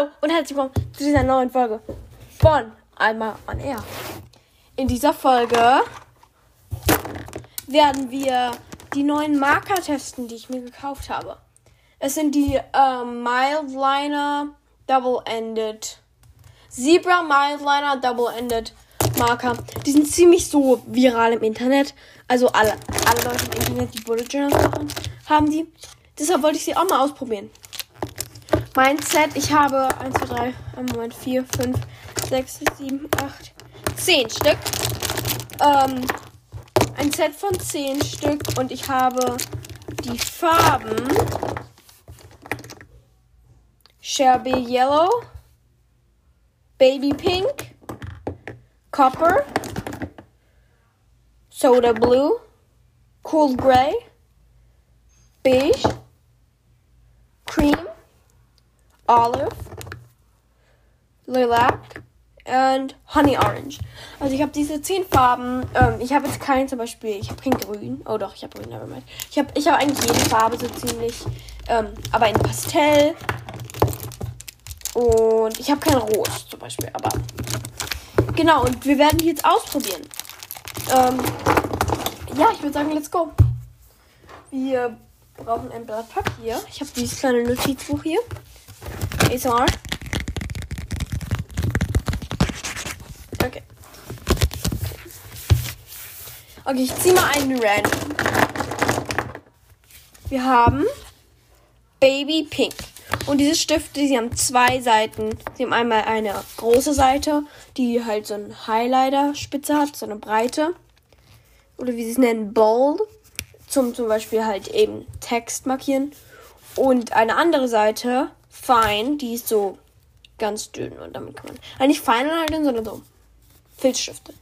Hallo und herzlich willkommen zu dieser neuen Folge von Einmal on Air. In dieser Folge werden wir die neuen Marker testen, die ich mir gekauft habe. Es sind die äh, Mildliner Double-Ended Zebra Mildliner Double-Ended Marker. Die sind ziemlich so viral im Internet. Also alle, alle Leute im Internet, die Bullet Journals machen, haben die. Deshalb wollte ich sie auch mal ausprobieren. Mein Set, ich habe 1, 2, 3, Moment, 4, 5, 6, 7, 8, 10 Stück. Ähm, ein Set von 10 Stück und ich habe die Farben Sherby Yellow, Baby Pink, Copper, Soda Blue, Cool Gray, Beige, Olive, Lilac und Honey Orange. Also ich habe diese zehn Farben. Ähm, ich habe jetzt keinen zum Beispiel. Ich habe kein Grün. Oh doch, ich habe Grün, nevermind. Ich habe ich hab eigentlich jede Farbe so ziemlich. Ähm, aber in Pastell. Und ich habe kein Rot zum Beispiel. Aber genau, und wir werden die jetzt ausprobieren. Ähm, ja, ich würde sagen, let's go. Wir brauchen ein Blatt Papier. Ich habe dieses kleine Notizbuch hier. ASMR. Okay. Okay, ich ziehe mal einen random. Wir haben Baby Pink. Und diese Stifte, sie haben zwei Seiten. Sie haben einmal eine große Seite, die halt so eine Highlighter-Spitze hat, so eine breite. Oder wie sie es nennen, bold. Zum zum Beispiel halt eben Text markieren. Und eine andere Seite, fein, die ist so ganz dünn. Und damit kann man. Also nicht fein halten, sondern so Filzstifte.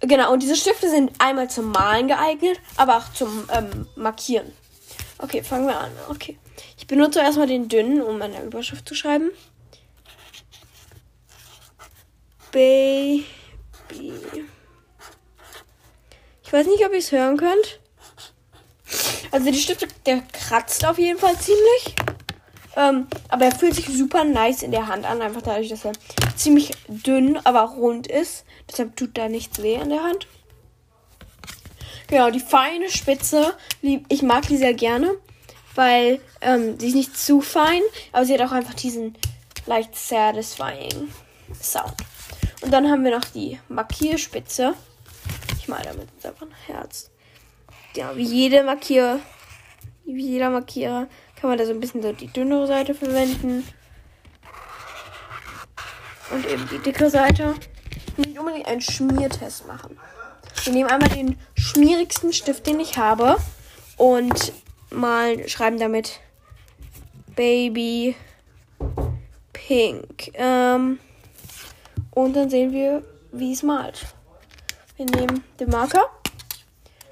Genau, und diese Stifte sind einmal zum Malen geeignet, aber auch zum ähm, Markieren. Okay, fangen wir an. Okay. Ich benutze erstmal den dünnen, um eine Überschrift zu schreiben. Baby. Ich weiß nicht, ob ihr es hören könnt. Also die Stifte, der kratzt auf jeden Fall ziemlich. Ähm, aber er fühlt sich super nice in der Hand an, einfach dadurch, dass er ziemlich dünn, aber rund ist. Deshalb tut da nichts weh in der Hand. Genau, die feine Spitze, ich mag die sehr gerne, weil ähm, sie ist nicht zu fein, aber sie hat auch einfach diesen leicht satisfying Sound. Und dann haben wir noch die Markierspitze. Ich male damit einfach ein Herz. Ja, wie jede Markier, wie jeder Markierer kann man da so ein bisschen so die dünnere Seite verwenden. Und eben die dicke Seite. Nicht unbedingt einen Schmiertest machen. Wir nehmen einmal den schmierigsten Stift, den ich habe. Und mal schreiben damit Baby Pink. Ähm, und dann sehen wir, wie es malt. Wir nehmen den Marker.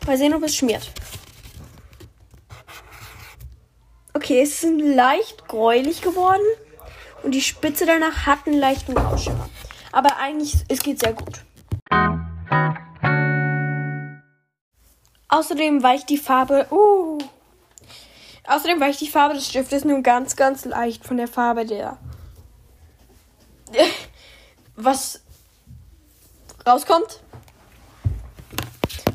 Mal sehen, ob es schmiert. Okay, es ist leicht gräulich geworden. Und die Spitze danach hat einen leichten Grauschimmer. Aber eigentlich, es geht sehr gut. Außerdem weicht die Farbe. Uh, außerdem weicht die Farbe des Stiftes nur ganz, ganz leicht von der Farbe der. Was rauskommt,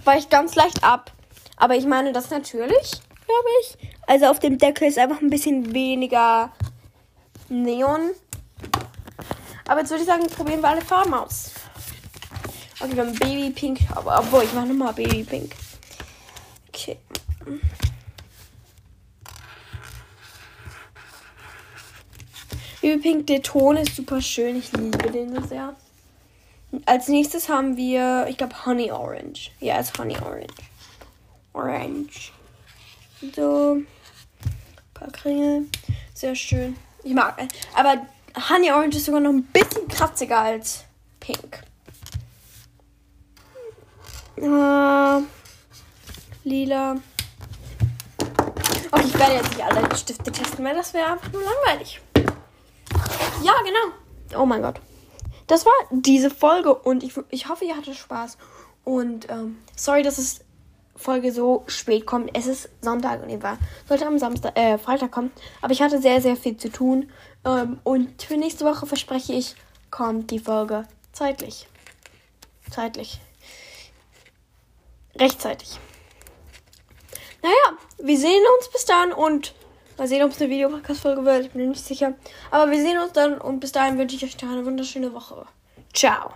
weicht ganz leicht ab. Aber ich meine das natürlich, glaube ich. Also auf dem Deckel ist einfach ein bisschen weniger Neon. Aber jetzt würde ich sagen, probieren wir alle Farben aus. Okay, wir haben Baby Pink. Aber obwohl, ich mache nochmal Baby Pink. Okay. Baby Pink, der Ton ist super schön. Ich liebe den so sehr. Als nächstes haben wir, ich glaube, Honey Orange. Ja, es ist Honey Orange. Orange. So. Ein paar Kringel. Sehr schön. Ich mag. Aber Honey Orange ist sogar noch ein bisschen kratziger als Pink. Äh, lila. Okay, ich werde jetzt nicht alle Stifte testen, weil das wäre einfach nur langweilig. Ja, genau. Oh mein Gott. Das war diese Folge und ich, ich hoffe, ihr hattet Spaß. Und ähm, sorry, dass es Folge so spät kommt. Es ist Sonntag und war, sollte am Samstag, äh, Freitag kommen. Aber ich hatte sehr, sehr viel zu tun. Ähm, und für nächste Woche verspreche ich, kommt die Folge zeitlich. Zeitlich. Rechtzeitig. Naja, wir sehen uns bis dann und mal sehen, ob es eine Videopodcast-Folge wird. Ich bin mir nicht sicher. Aber wir sehen uns dann und bis dahin wünsche ich euch eine wunderschöne Woche. Ciao.